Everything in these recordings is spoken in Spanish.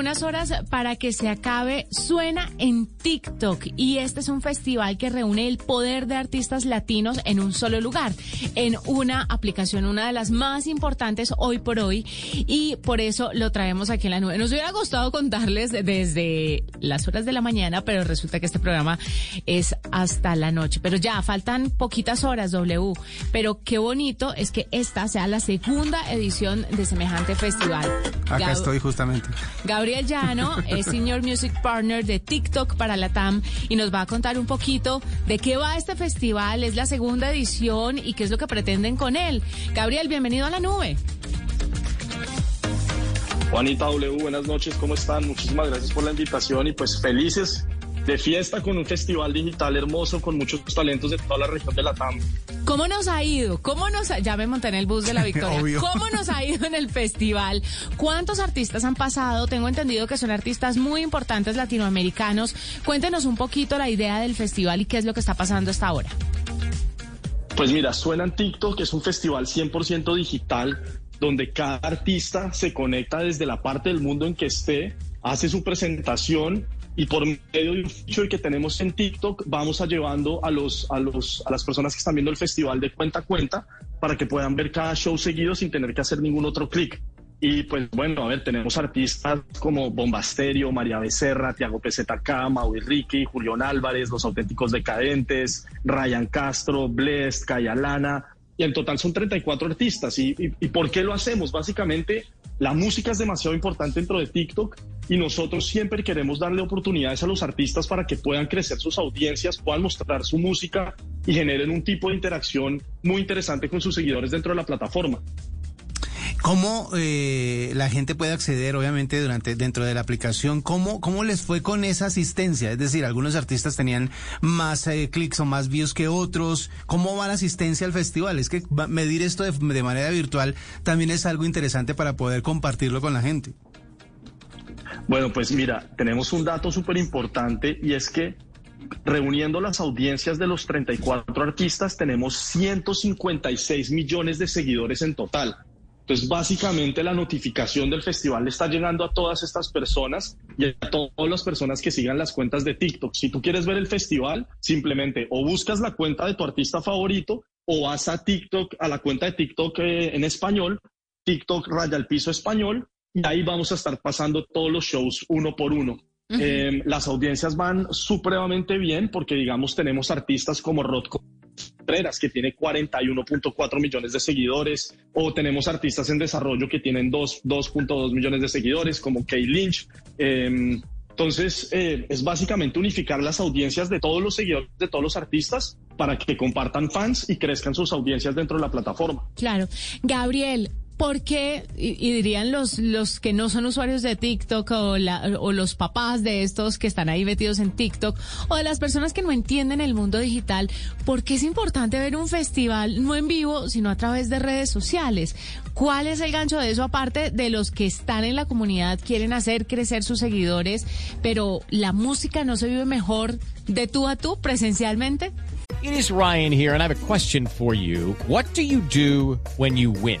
Algunas horas para que se acabe Suena en TikTok y este es un festival que reúne el poder de artistas latinos en un solo lugar, en una aplicación, una de las más importantes hoy por hoy y por eso lo traemos aquí en la nube. Nos hubiera gustado contarles desde las horas de la mañana, pero resulta que este programa es hasta la noche. Pero ya faltan poquitas horas, W. Pero qué bonito es que esta sea la segunda edición de semejante festival. Acá Gab- estoy justamente. Gabriel Llano es Senior Music Partner de TikTok para la TAM y nos va a contar un poquito de qué va este festival, es la segunda edición y qué es lo que pretenden con él. Gabriel, bienvenido a la nube. Juanita W, buenas noches, ¿cómo están? Muchísimas gracias por la invitación y pues felices de fiesta con un festival digital hermoso con muchos talentos de toda la región de la TAM. ¿Cómo nos ha ido? ¿Cómo nos ha- ya me monté en el bus de la Victoria? Obvio. ¿Cómo nos ha ido en el festival? ¿Cuántos artistas han pasado? Tengo entendido que son artistas muy importantes latinoamericanos. Cuéntenos un poquito la idea del festival y qué es lo que está pasando hasta ahora. Pues mira, suena en TikTok, que es un festival 100% digital donde cada artista se conecta desde la parte del mundo en que esté, hace su presentación y por medio de un feature que tenemos en TikTok vamos a llevando a los a los a las personas que están viendo el festival de cuenta a cuenta para que puedan ver cada show seguido sin tener que hacer ningún otro clic. Y pues bueno, a ver, tenemos artistas como Bombasterio, María Becerra, Tiago PZK, Maui Ricky, Julián Álvarez, Los Auténticos Decadentes, Ryan Castro, Blessed, Kaya Lana, y en total son 34 artistas. ¿Y, y, y por qué lo hacemos? Básicamente, la música es demasiado importante dentro de TikTok y nosotros siempre queremos darle oportunidades a los artistas para que puedan crecer sus audiencias, puedan mostrar su música y generen un tipo de interacción muy interesante con sus seguidores dentro de la plataforma. ¿Cómo eh, la gente puede acceder, obviamente, durante dentro de la aplicación? ¿Cómo, ¿Cómo les fue con esa asistencia? Es decir, algunos artistas tenían más eh, clics o más views que otros. ¿Cómo va la asistencia al festival? Es que medir esto de, de manera virtual también es algo interesante para poder compartirlo con la gente. Bueno, pues mira, tenemos un dato súper importante y es que reuniendo las audiencias de los 34 artistas tenemos 156 millones de seguidores en total. Entonces, básicamente la notificación del festival le está llegando a todas estas personas y a todas las personas que sigan las cuentas de TikTok. Si tú quieres ver el festival, simplemente o buscas la cuenta de tu artista favorito o vas a TikTok, a la cuenta de TikTok eh, en español, TikTok raya al piso español, y ahí vamos a estar pasando todos los shows uno por uno. Eh, las audiencias van supremamente bien porque, digamos, tenemos artistas como Rod Contreras, que tiene 41.4 millones de seguidores, o tenemos artistas en desarrollo que tienen 2 2.2 millones de seguidores, como Kay Lynch. Eh, entonces, eh, es básicamente unificar las audiencias de todos los seguidores de todos los artistas para que compartan fans y crezcan sus audiencias dentro de la plataforma. Claro. Gabriel, ¿por qué, y, y dirían los, los que no son usuarios de TikTok o, la- o los papás de estos que están ahí metidos en TikTok o de las personas que no entienden el mundo digital, ¿por qué es importante ver un festival no en vivo, sino a través de redes sociales? ¿Cuál es el gancho de eso aparte de los que están en la comunidad, quieren hacer crecer sus seguidores, pero la música no se vive mejor de tú a tú presencialmente? It is Ryan here, and I have a question for you. What do you do when you win?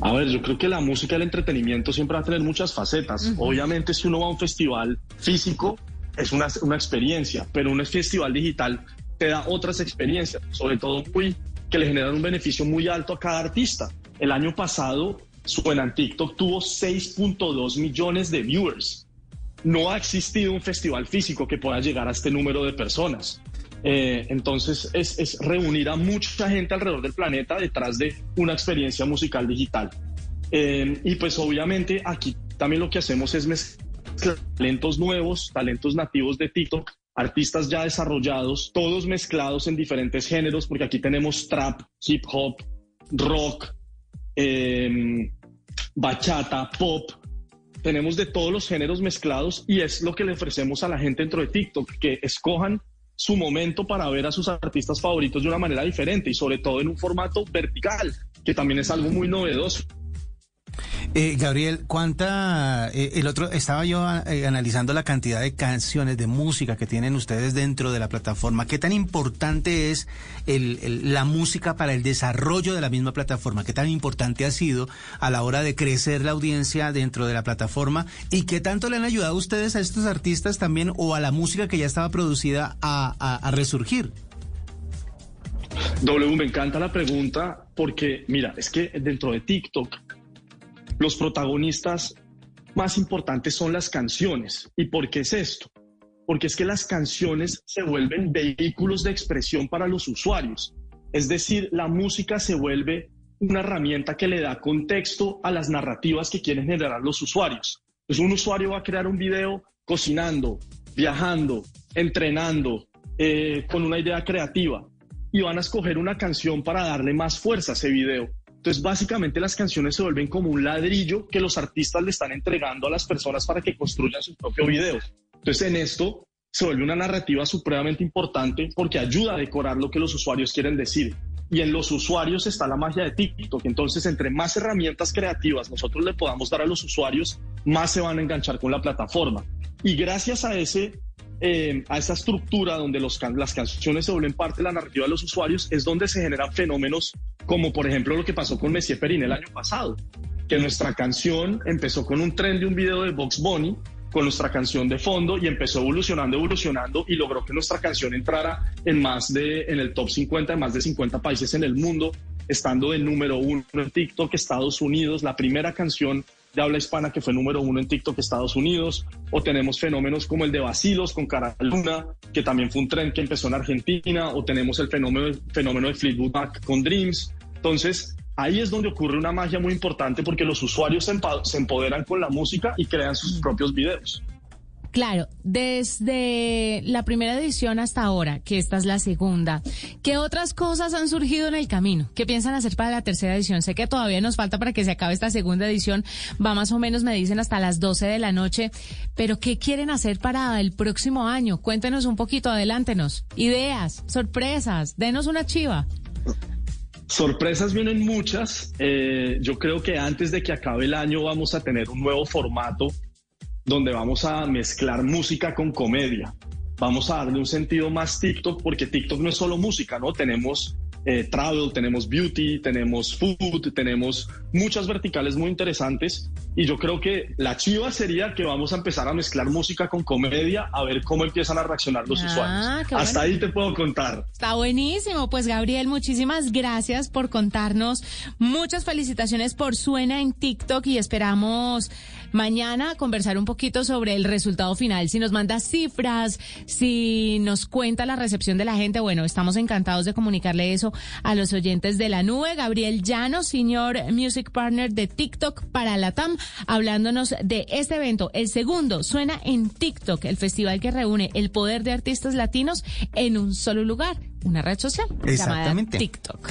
A ver, yo creo que la música y el entretenimiento siempre va a tener muchas facetas. Obviamente, si uno va a un festival físico, es una, una experiencia, pero un festival digital te da otras experiencias, sobre todo muy, que le generan un beneficio muy alto a cada artista. El año pasado Suena en TikTok tuvo 6.2 millones de viewers. No ha existido un festival físico que pueda llegar a este número de personas. Eh, entonces es, reunir a mucha gente alrededor del planeta detrás de una experiencia musical digital. Eh, y pues obviamente aquí también lo que hacemos es mezclar talentos nuevos, talentos nativos de TikTok, artistas ya desarrollados, todos mezclados en diferentes géneros, porque aquí tenemos trap, hip hop, rock, em, bachata, pop, tenemos de todos los géneros mezclados y es lo que le ofrecemos a la gente dentro de TikTok, que escojan su momento para ver a sus artistas favoritos de una manera diferente y sobre todo en un formato vertical, que también es algo muy novedoso. Eh, Gabriel, ¿cuánta? Eh, el otro estaba yo eh, analizando la cantidad de canciones de música que tienen ustedes dentro de la plataforma. ¿Qué tan importante es la música para el desarrollo de la misma plataforma? ¿Qué tan importante ha sido a la hora de crecer la audiencia dentro de la plataforma? ¿Y qué tanto le han ayudado ustedes a estos artistas también o a la música que ya estaba producida a resurgir? W, me encanta la pregunta porque, mira, es que dentro de TikTok los protagonistas más importantes son las canciones. ¿Y por qué es esto? Porque es que las canciones se vuelven vehículos de expresión para los usuarios. Es decir, la música se vuelve una herramienta que le da contexto a las narrativas que quieren generar los usuarios. Entonces un usuario va a crear un video cocinando, viajando, entrenando, eh, con una idea creativa y van a escoger una canción para darle más fuerza a ese video. Entonces, básicamente las canciones se vuelven como un ladrillo que los artistas le están entregando a las personas para que construyan su propio video. Entonces, en esto se vuelve una narrativa supremamente importante porque ayuda a decorar lo que los usuarios quieren decir. Y en los usuarios está la magia de TikTok. Entonces, entre más herramientas creativas nosotros le podamos dar a los usuarios, más se van a enganchar con la plataforma. Y gracias a ese eh, a esa estructura donde las canciones se vuelven parte de la narrativa de los usuarios, es donde se generan fenómenos como por ejemplo lo que pasó con Messier Perin el año pasado, que nuestra canción empezó con un tren de un video de Box Bunny, con nuestra canción de fondo y empezó evolucionando, evolucionando y logró que nuestra canción entrara en más de, en el top 50 de más de 50 países en el mundo, estando de número uno en TikTok, Estados Unidos, la primera canción de habla hispana que fue número uno en TikTok Estados Unidos, o tenemos fenómenos como el de Basilos con Cara Luna, que también fue un tren que empezó en Argentina, o tenemos el fenómeno, fenómeno de Fleetwood Mac con Dreams. Entonces, ahí es donde ocurre una magia muy importante porque los usuarios se empoderan con la música y crean sus propios videos. Claro, desde la primera edición hasta ahora, que esta es la segunda, ¿qué otras cosas han surgido en el camino? ¿Qué piensan hacer para la tercera edición? Sé que todavía nos falta para que se acabe esta segunda edición, va más o menos, me dicen, hasta las 12 de la noche, pero ¿qué quieren hacer para el próximo año? Cuéntenos un poquito, adelántenos. Ideas, sorpresas, denos una chiva. Sorpresas vienen muchas. Eh, yo creo que antes de que acabe el año vamos a tener un nuevo formato donde vamos a mezclar música con comedia. Vamos a darle un sentido más TikTok, porque TikTok no es solo música, ¿no? Tenemos eh, travel, tenemos beauty, tenemos food, tenemos muchas verticales muy interesantes. Y yo creo que la chiva sería que vamos a empezar a mezclar música con comedia, a ver cómo empiezan a reaccionar los ah, usuarios. Hasta ahí te puedo contar. Está buenísimo. Pues Gabriel, muchísimas gracias por contarnos. Muchas felicitaciones por Suena en TikTok y esperamos mañana conversar un poquito sobre el resultado final. Si nos manda cifras, si nos cuenta la recepción de la gente, bueno, estamos encantados de comunicarle eso a los oyentes de la nube. Gabriel Llano, Senior Music Partner de TikTok para la TAM, hablándonos de este evento, el segundo, suena en TikTok, el festival que reúne el poder de artistas latinos en un solo lugar, una red social Exactamente. llamada TikTok.